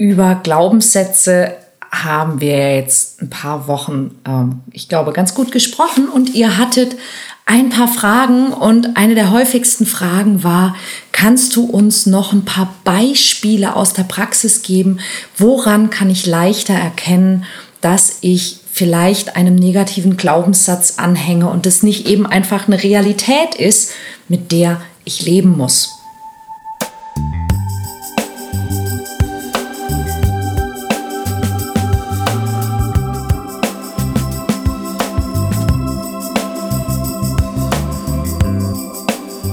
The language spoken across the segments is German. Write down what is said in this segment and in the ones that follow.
über Glaubenssätze haben wir jetzt ein paar Wochen, ähm, ich glaube, ganz gut gesprochen und ihr hattet ein paar Fragen und eine der häufigsten Fragen war, kannst du uns noch ein paar Beispiele aus der Praxis geben? Woran kann ich leichter erkennen, dass ich vielleicht einem negativen Glaubenssatz anhänge und es nicht eben einfach eine Realität ist, mit der ich leben muss?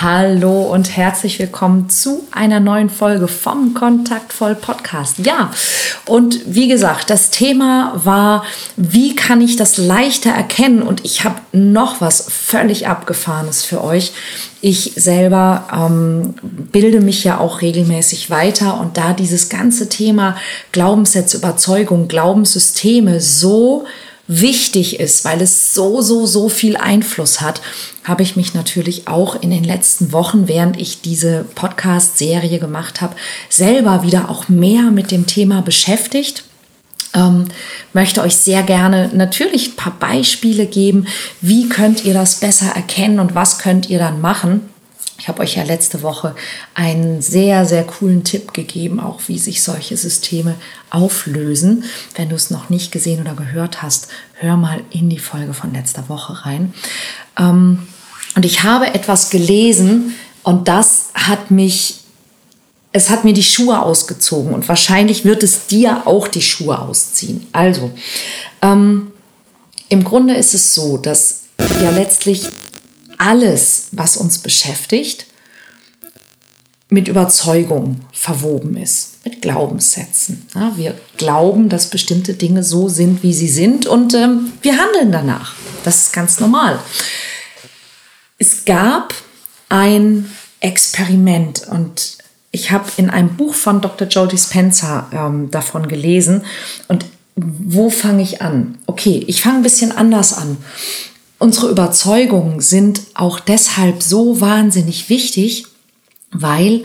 Hallo und herzlich willkommen zu einer neuen Folge vom Kontaktvoll Podcast. Ja, und wie gesagt, das Thema war, wie kann ich das leichter erkennen? Und ich habe noch was völlig Abgefahrenes für euch. Ich selber ähm, bilde mich ja auch regelmäßig weiter und da dieses ganze Thema Glaubenssätze, Überzeugung, Glaubenssysteme so wichtig ist, weil es so, so, so viel Einfluss hat, habe ich mich natürlich auch in den letzten Wochen, während ich diese Podcast-Serie gemacht habe, selber wieder auch mehr mit dem Thema beschäftigt. Ähm, möchte euch sehr gerne natürlich ein paar Beispiele geben, wie könnt ihr das besser erkennen und was könnt ihr dann machen. Ich habe euch ja letzte Woche einen sehr, sehr coolen Tipp gegeben, auch wie sich solche Systeme auflösen. Wenn du es noch nicht gesehen oder gehört hast, hör mal in die Folge von letzter Woche rein. Ähm, und ich habe etwas gelesen und das hat mich, es hat mir die Schuhe ausgezogen und wahrscheinlich wird es dir auch die Schuhe ausziehen. Also, ähm, im Grunde ist es so, dass ja letztlich alles, was uns beschäftigt, mit Überzeugung verwoben ist, mit Glaubenssätzen. Ja, wir glauben, dass bestimmte Dinge so sind, wie sie sind und ähm, wir handeln danach. Das ist ganz normal. Es gab ein Experiment und ich habe in einem Buch von Dr. Joe Dispenza ähm, davon gelesen. Und wo fange ich an? Okay, ich fange ein bisschen anders an. Unsere Überzeugungen sind auch deshalb so wahnsinnig wichtig, weil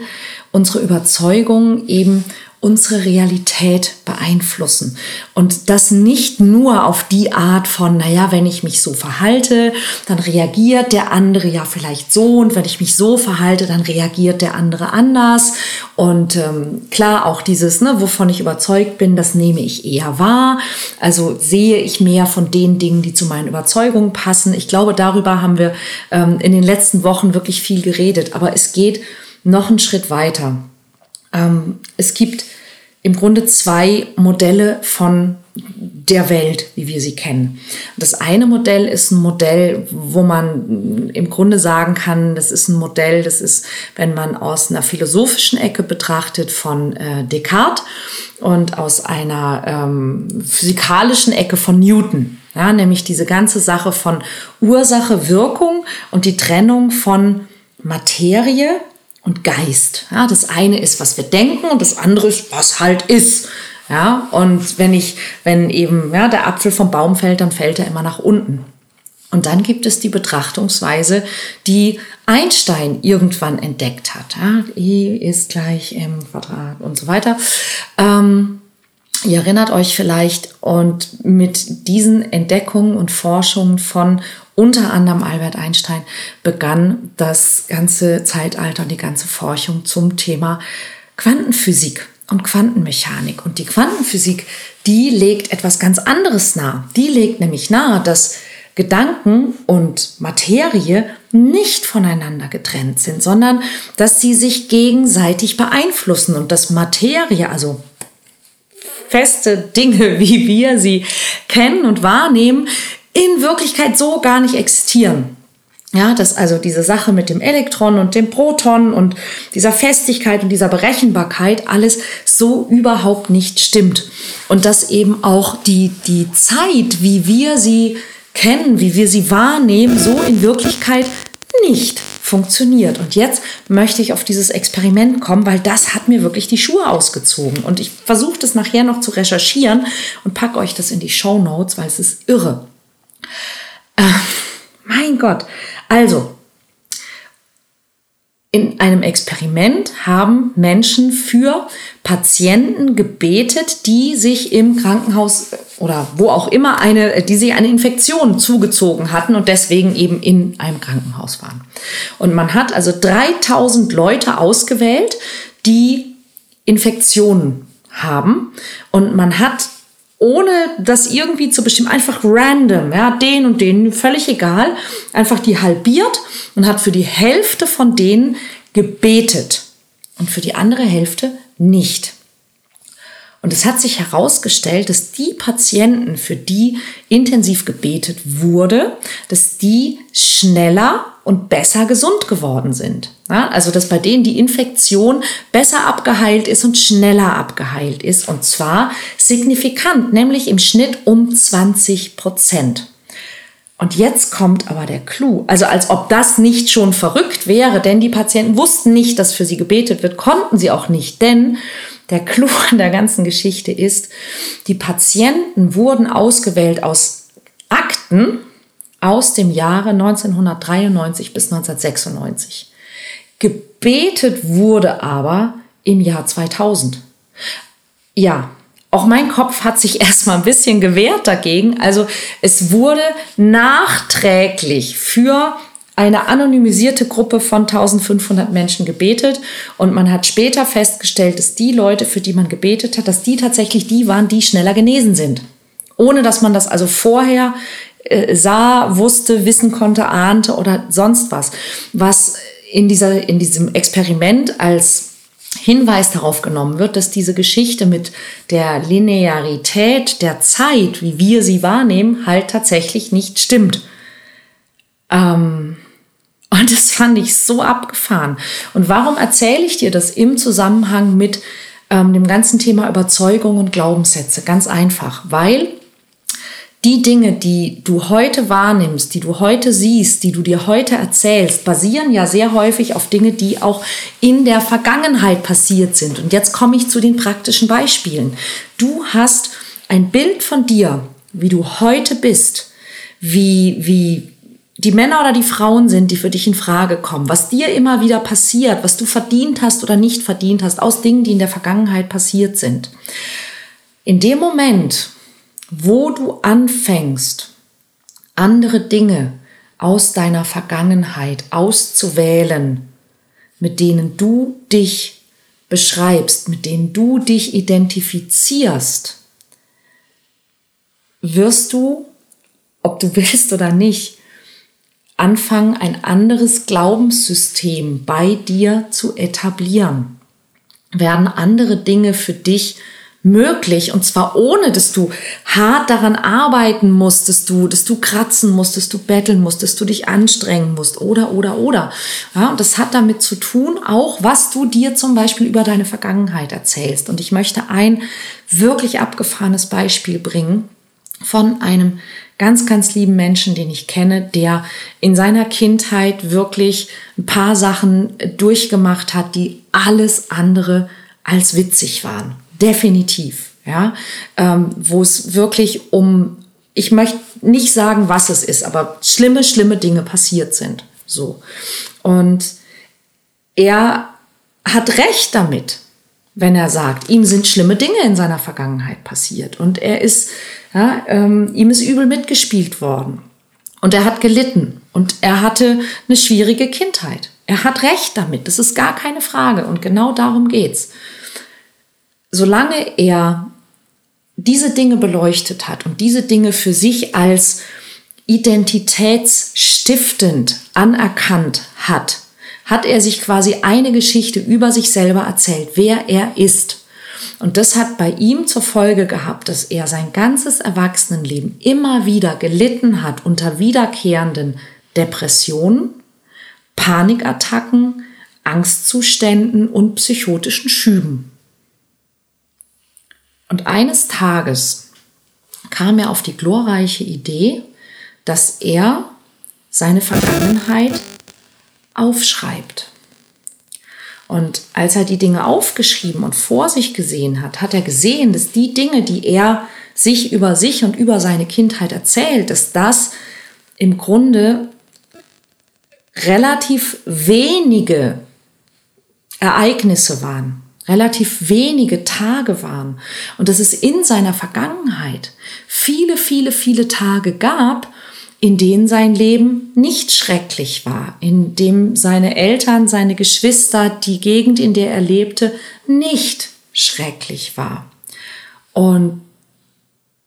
unsere Überzeugungen eben unsere Realität beeinflussen. Und das nicht nur auf die Art von, naja, wenn ich mich so verhalte, dann reagiert der andere ja vielleicht so und wenn ich mich so verhalte, dann reagiert der andere anders. Und ähm, klar, auch dieses, ne, wovon ich überzeugt bin, das nehme ich eher wahr. Also sehe ich mehr von den Dingen, die zu meinen Überzeugungen passen. Ich glaube, darüber haben wir ähm, in den letzten Wochen wirklich viel geredet. Aber es geht noch einen Schritt weiter. Ähm, es gibt im Grunde zwei Modelle von der Welt, wie wir sie kennen. Das eine Modell ist ein Modell, wo man im Grunde sagen kann, das ist ein Modell, das ist, wenn man aus einer philosophischen Ecke betrachtet, von äh, Descartes und aus einer ähm, physikalischen Ecke von Newton. Ja, nämlich diese ganze Sache von Ursache, Wirkung und die Trennung von Materie und Geist. Ja, das eine ist, was wir denken und das andere ist, was halt ist. Ja, und wenn ich, wenn eben ja, der Apfel vom Baum fällt, dann fällt er immer nach unten. Und dann gibt es die Betrachtungsweise, die Einstein irgendwann entdeckt hat. Ja, I ist gleich m Quadrat und so weiter. Ähm, Ihr erinnert euch vielleicht und mit diesen Entdeckungen und Forschungen von unter anderem Albert Einstein begann das ganze Zeitalter und die ganze Forschung zum Thema Quantenphysik und Quantenmechanik. Und die Quantenphysik, die legt etwas ganz anderes nahe. Die legt nämlich nahe, dass Gedanken und Materie nicht voneinander getrennt sind, sondern dass sie sich gegenseitig beeinflussen und dass Materie, also feste Dinge, wie wir sie kennen und wahrnehmen, in Wirklichkeit so gar nicht existieren. Ja, dass also diese Sache mit dem Elektron und dem Proton und dieser Festigkeit und dieser Berechenbarkeit alles so überhaupt nicht stimmt. Und dass eben auch die, die Zeit, wie wir sie kennen, wie wir sie wahrnehmen, so in Wirklichkeit nicht funktioniert. Und jetzt möchte ich auf dieses Experiment kommen, weil das hat mir wirklich die Schuhe ausgezogen. Und ich versuche das nachher noch zu recherchieren und packe euch das in die Show Notes, weil es ist irre. Äh, mein Gott. Also, in einem Experiment haben Menschen für Patienten gebetet, die sich im Krankenhaus oder wo auch immer eine, die sich eine Infektion zugezogen hatten und deswegen eben in einem Krankenhaus waren. Und man hat also 3000 Leute ausgewählt, die Infektionen haben und man hat ohne das irgendwie zu bestimmen, einfach random, ja, den und den, völlig egal, einfach die halbiert und hat für die Hälfte von denen gebetet und für die andere Hälfte nicht. Und es hat sich herausgestellt, dass die Patienten, für die intensiv gebetet wurde, dass die schneller und besser gesund geworden sind. Also dass bei denen die Infektion besser abgeheilt ist und schneller abgeheilt ist. Und zwar signifikant, nämlich im Schnitt um 20 Prozent. Und jetzt kommt aber der Clou. Also als ob das nicht schon verrückt wäre, denn die Patienten wussten nicht, dass für sie gebetet wird, konnten sie auch nicht, denn der Clou an der ganzen Geschichte ist, die Patienten wurden ausgewählt aus Akten aus dem Jahre 1993 bis 1996. Gebetet wurde aber im Jahr 2000. Ja, auch mein Kopf hat sich erstmal ein bisschen gewehrt dagegen. Also es wurde nachträglich für eine anonymisierte Gruppe von 1500 Menschen gebetet und man hat später festgestellt, dass die Leute, für die man gebetet hat, dass die tatsächlich die waren, die schneller genesen sind. Ohne dass man das also vorher äh, sah, wusste, wissen konnte, ahnte oder sonst was. Was in, dieser, in diesem Experiment als Hinweis darauf genommen wird, dass diese Geschichte mit der Linearität der Zeit, wie wir sie wahrnehmen, halt tatsächlich nicht stimmt. Ähm, und das fand ich so abgefahren. Und warum erzähle ich dir das im Zusammenhang mit ähm, dem ganzen Thema Überzeugung und Glaubenssätze? Ganz einfach, weil die Dinge, die du heute wahrnimmst, die du heute siehst, die du dir heute erzählst, basieren ja sehr häufig auf Dinge, die auch in der Vergangenheit passiert sind. Und jetzt komme ich zu den praktischen Beispielen. Du hast ein Bild von dir, wie du heute bist, wie, wie die Männer oder die Frauen sind, die für dich in Frage kommen, was dir immer wieder passiert, was du verdient hast oder nicht verdient hast, aus Dingen, die in der Vergangenheit passiert sind. In dem Moment, wo du anfängst, andere Dinge aus deiner Vergangenheit auszuwählen, mit denen du dich beschreibst, mit denen du dich identifizierst, wirst du, ob du willst oder nicht, anfangen, ein anderes Glaubenssystem bei dir zu etablieren. Werden andere Dinge für dich möglich und zwar ohne, dass du hart daran arbeiten musst, dass du, dass du kratzen musst, dass du betteln musst, dass du dich anstrengen musst oder, oder, oder. Ja, und das hat damit zu tun, auch was du dir zum Beispiel über deine Vergangenheit erzählst. Und ich möchte ein wirklich abgefahrenes Beispiel bringen von einem ganz, ganz lieben Menschen, den ich kenne, der in seiner Kindheit wirklich ein paar Sachen durchgemacht hat, die alles andere als witzig waren. Definitiv, ja, ähm, wo es wirklich um, ich möchte nicht sagen, was es ist, aber schlimme, schlimme Dinge passiert sind, so. Und er hat recht damit, wenn er sagt, ihm sind schlimme Dinge in seiner Vergangenheit passiert. Und er ist, ja, ähm, ihm ist übel mitgespielt worden. Und er hat gelitten. Und er hatte eine schwierige Kindheit. Er hat recht damit, das ist gar keine Frage. Und genau darum geht's. Solange er diese Dinge beleuchtet hat und diese Dinge für sich als identitätsstiftend anerkannt hat, hat er sich quasi eine Geschichte über sich selber erzählt, wer er ist. Und das hat bei ihm zur Folge gehabt, dass er sein ganzes Erwachsenenleben immer wieder gelitten hat unter wiederkehrenden Depressionen, Panikattacken, Angstzuständen und psychotischen Schüben. Und eines Tages kam er auf die glorreiche Idee, dass er seine Vergangenheit aufschreibt. Und als er die Dinge aufgeschrieben und vor sich gesehen hat, hat er gesehen, dass die Dinge, die er sich über sich und über seine Kindheit erzählt, dass das im Grunde relativ wenige Ereignisse waren, relativ wenige Tage waren. Und dass es in seiner Vergangenheit viele, viele, viele Tage gab, in denen sein Leben nicht schrecklich war, in dem seine Eltern, seine Geschwister, die Gegend, in der er lebte, nicht schrecklich war. Und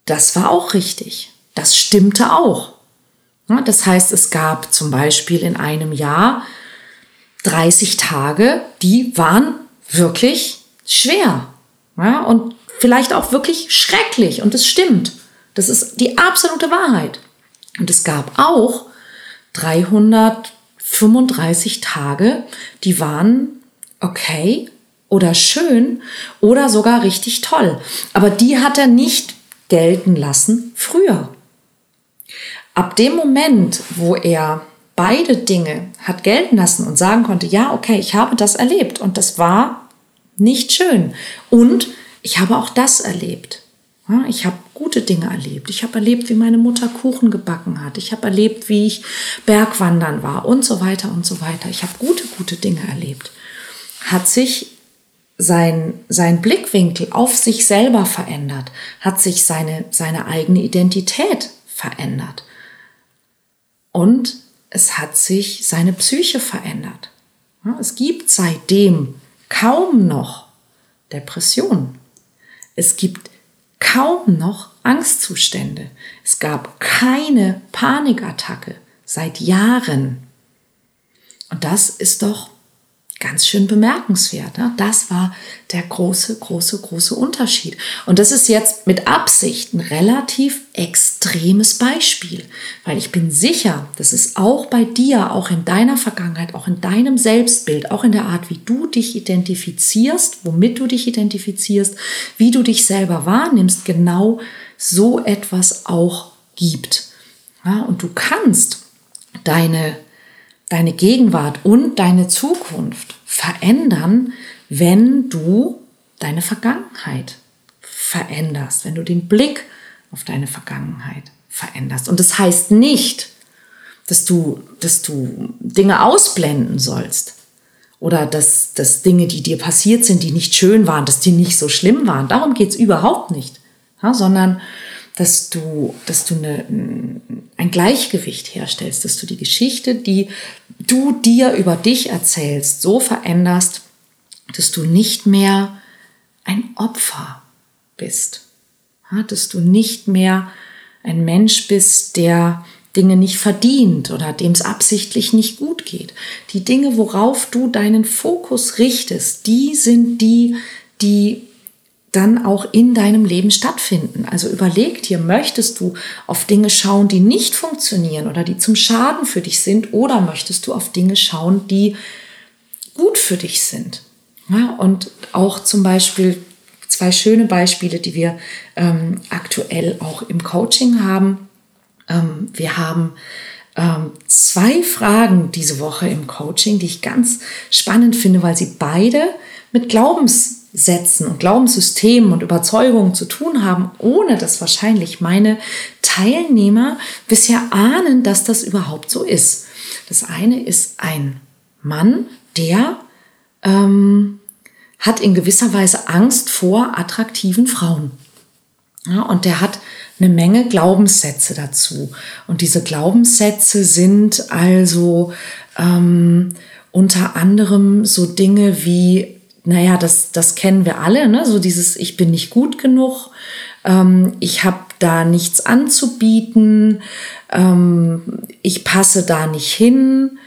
das war auch richtig. Das stimmte auch. Das heißt, es gab zum Beispiel in einem Jahr 30 Tage, die waren wirklich schwer. Und vielleicht auch wirklich schrecklich. Und das stimmt. Das ist die absolute Wahrheit. Und es gab auch 335 Tage, die waren okay oder schön oder sogar richtig toll. Aber die hat er nicht gelten lassen früher. Ab dem Moment, wo er beide Dinge hat gelten lassen und sagen konnte, ja, okay, ich habe das erlebt und das war nicht schön. Und ich habe auch das erlebt. Ich habe gute Dinge erlebt. Ich habe erlebt, wie meine Mutter Kuchen gebacken hat. Ich habe erlebt, wie ich Bergwandern war und so weiter und so weiter. Ich habe gute, gute Dinge erlebt. Hat sich sein, sein Blickwinkel auf sich selber verändert, hat sich seine, seine eigene Identität verändert. Und es hat sich seine Psyche verändert. Es gibt seitdem kaum noch Depressionen. Es gibt kaum noch Angstzustände. Es gab keine Panikattacke seit Jahren. Und das ist doch ganz schön bemerkenswert. Ne? Das war der große, große, große Unterschied. Und das ist jetzt mit Absicht ein relativ extremes Beispiel, weil ich bin sicher, dass es auch bei dir, auch in deiner Vergangenheit, auch in deinem Selbstbild, auch in der Art, wie du dich identifizierst, womit du dich identifizierst, wie du dich selber wahrnimmst, genau so etwas auch gibt. Ja, und du kannst deine deine Gegenwart und deine Zukunft verändern, wenn du deine Vergangenheit veränderst, wenn du den Blick auf deine Vergangenheit veränderst. Und das heißt nicht, dass du, dass du Dinge ausblenden sollst oder dass, dass Dinge, die dir passiert sind, die nicht schön waren, dass die nicht so schlimm waren. Darum geht es überhaupt nicht, ja, sondern dass du, dass du eine, ein Gleichgewicht herstellst, dass du die Geschichte, die du dir über dich erzählst, so veränderst, dass du nicht mehr ein Opfer bist, dass du nicht mehr ein Mensch bist, der Dinge nicht verdient oder dem es absichtlich nicht gut geht. Die Dinge, worauf du deinen Fokus richtest, die sind die, die dann auch in deinem Leben stattfinden. Also überleg dir, möchtest du auf Dinge schauen, die nicht funktionieren oder die zum Schaden für dich sind oder möchtest du auf Dinge schauen, die gut für dich sind. Ja, und auch zum Beispiel zwei schöne Beispiele, die wir ähm, aktuell auch im Coaching haben. Ähm, wir haben ähm, zwei Fragen diese Woche im Coaching, die ich ganz spannend finde, weil sie beide mit Glaubens Sätzen und Glaubenssystemen und Überzeugungen zu tun haben, ohne dass wahrscheinlich meine Teilnehmer bisher ahnen, dass das überhaupt so ist. Das eine ist ein Mann, der ähm, hat in gewisser Weise Angst vor attraktiven Frauen. Ja, und der hat eine Menge Glaubenssätze dazu. Und diese Glaubenssätze sind also ähm, unter anderem so Dinge wie naja, das, das kennen wir alle, ne? so dieses Ich bin nicht gut genug, ähm, ich habe da nichts anzubieten, ähm, ich passe da nicht hin,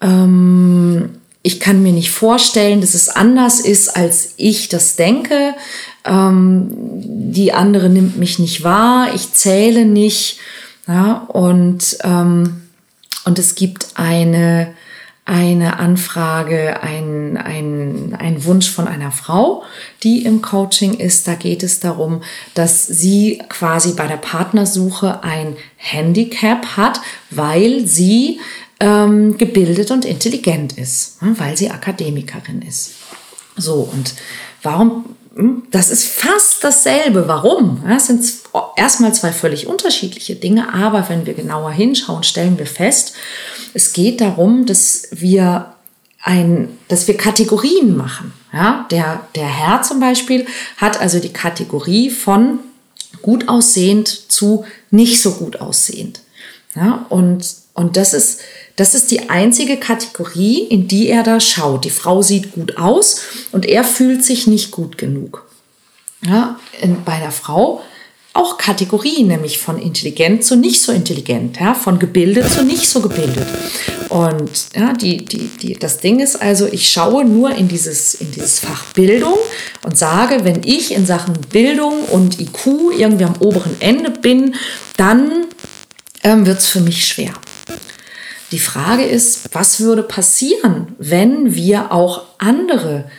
ähm, ich kann mir nicht vorstellen, dass es anders ist, als ich das denke, ähm, die andere nimmt mich nicht wahr, ich zähle nicht, ja, und, ähm, und es gibt eine eine Anfrage, ein, ein, ein Wunsch von einer Frau, die im Coaching ist. Da geht es darum, dass sie quasi bei der Partnersuche ein Handicap hat, weil sie ähm, gebildet und intelligent ist, ne, weil sie Akademikerin ist. So, und warum das ist fast dasselbe. Warum? Das sind erstmal zwei völlig unterschiedliche Dinge, aber wenn wir genauer hinschauen, stellen wir fest, es geht darum, dass wir ein, dass wir Kategorien machen. Ja, der, der Herr zum Beispiel hat also die Kategorie von gut aussehend zu nicht so gut aussehend. Ja, und, und das ist, das ist die einzige Kategorie, in die er da schaut. Die Frau sieht gut aus und er fühlt sich nicht gut genug. Ja, bei der Frau auch Kategorien, nämlich von intelligent zu nicht so intelligent, ja, von gebildet zu nicht so gebildet. Und ja, die, die, die, das Ding ist also, ich schaue nur in dieses, in dieses Fach Bildung und sage, wenn ich in Sachen Bildung und IQ irgendwie am oberen Ende bin, dann ähm, wird es für mich schwer. Die Frage ist, was würde passieren, wenn wir auch andere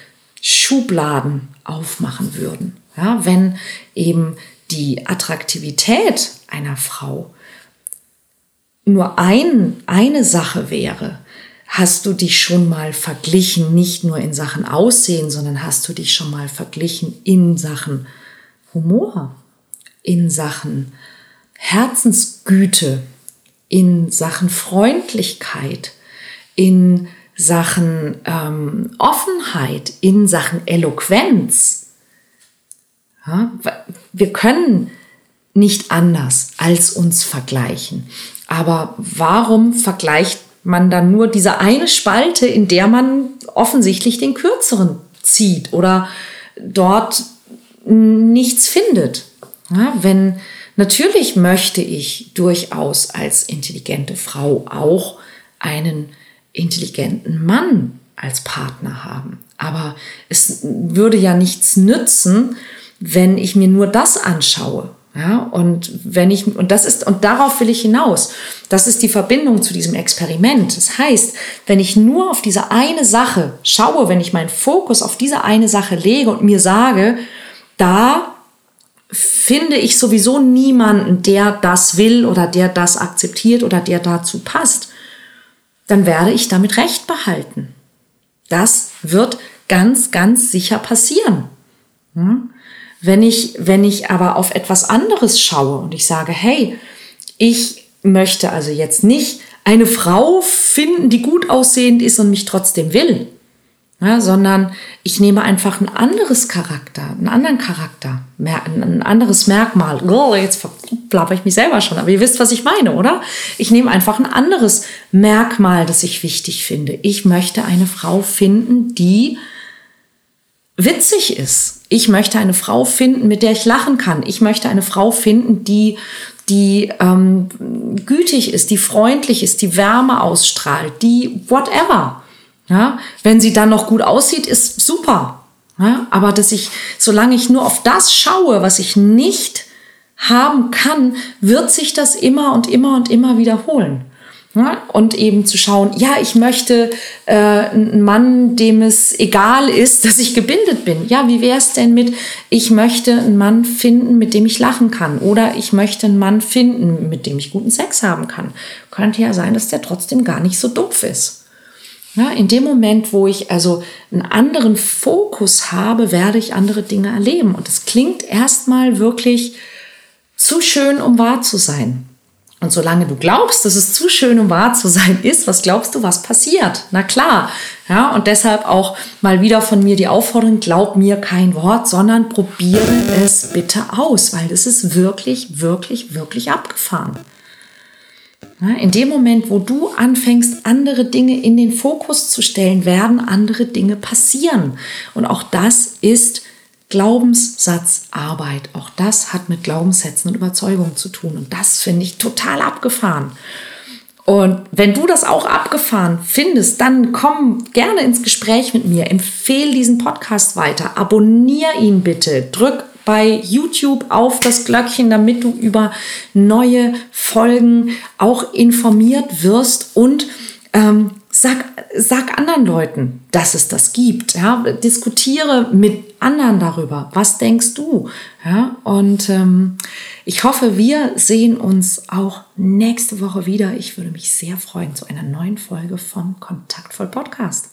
Schubladen aufmachen würden? Ja, wenn eben die Attraktivität einer Frau nur ein, eine Sache wäre, hast du dich schon mal verglichen, nicht nur in Sachen Aussehen, sondern hast du dich schon mal verglichen in Sachen Humor, in Sachen Herzensgüte, in Sachen Freundlichkeit, in Sachen ähm, Offenheit, in Sachen Eloquenz. Ja, wir können nicht anders als uns vergleichen. Aber warum vergleicht man dann nur diese eine Spalte, in der man offensichtlich den kürzeren zieht oder dort nichts findet? Ja, wenn Natürlich möchte ich durchaus als intelligente Frau auch einen intelligenten Mann als Partner haben. Aber es würde ja nichts nützen, wenn ich mir nur das anschaue. Ja, und wenn ich, und das ist, und darauf will ich hinaus. Das ist die Verbindung zu diesem Experiment. Das heißt, wenn ich nur auf diese eine Sache schaue, wenn ich meinen Fokus auf diese eine Sache lege und mir sage, da finde ich sowieso niemanden, der das will oder der das akzeptiert oder der dazu passt, dann werde ich damit recht behalten. Das wird ganz, ganz sicher passieren. Hm? Wenn ich, wenn ich aber auf etwas anderes schaue und ich sage, hey, ich möchte also jetzt nicht eine Frau finden, die gut aussehend ist und mich trotzdem will, ja, sondern ich nehme einfach ein anderes Charakter, einen anderen Charakter, ein anderes Merkmal. Oh, jetzt plapper ich mich selber schon, aber ihr wisst, was ich meine, oder? Ich nehme einfach ein anderes Merkmal, das ich wichtig finde. Ich möchte eine Frau finden, die witzig ist. Ich möchte eine Frau finden, mit der ich lachen kann. Ich möchte eine Frau finden, die die ähm, gütig ist, die freundlich ist, die Wärme ausstrahlt, die whatever. Ja, wenn sie dann noch gut aussieht, ist super. Ja, aber dass ich, solange ich nur auf das schaue, was ich nicht haben kann, wird sich das immer und immer und immer wiederholen. Ja, und eben zu schauen, ja, ich möchte äh, einen Mann, dem es egal ist, dass ich gebildet bin. Ja, wie wäre es denn mit, ich möchte einen Mann finden, mit dem ich lachen kann. Oder ich möchte einen Mann finden, mit dem ich guten Sex haben kann. Könnte ja sein, dass der trotzdem gar nicht so doof ist. Ja, in dem Moment, wo ich also einen anderen Fokus habe, werde ich andere Dinge erleben. Und es klingt erstmal wirklich zu schön, um wahr zu sein. Und solange du glaubst, dass es zu schön, um wahr zu sein ist, was glaubst du, was passiert? Na klar. Ja, und deshalb auch mal wieder von mir die Aufforderung, glaub mir kein Wort, sondern probiere es bitte aus, weil das ist wirklich, wirklich, wirklich abgefahren. In dem Moment, wo du anfängst, andere Dinge in den Fokus zu stellen, werden andere Dinge passieren. Und auch das ist Glaubenssatzarbeit. Auch das hat mit Glaubenssätzen und Überzeugungen zu tun. Und das finde ich total abgefahren. Und wenn du das auch abgefahren findest, dann komm gerne ins Gespräch mit mir. Empfehle diesen Podcast weiter. Abonniere ihn bitte. Drück bei YouTube auf das Glöckchen, damit du über neue Folgen auch informiert wirst und ähm, sag, sag anderen Leuten, dass es das gibt. Ja? Diskutiere mit anderen darüber. Was denkst du? Ja? Und ähm, ich hoffe, wir sehen uns auch nächste Woche wieder. Ich würde mich sehr freuen zu einer neuen Folge vom Kontaktvoll Podcast.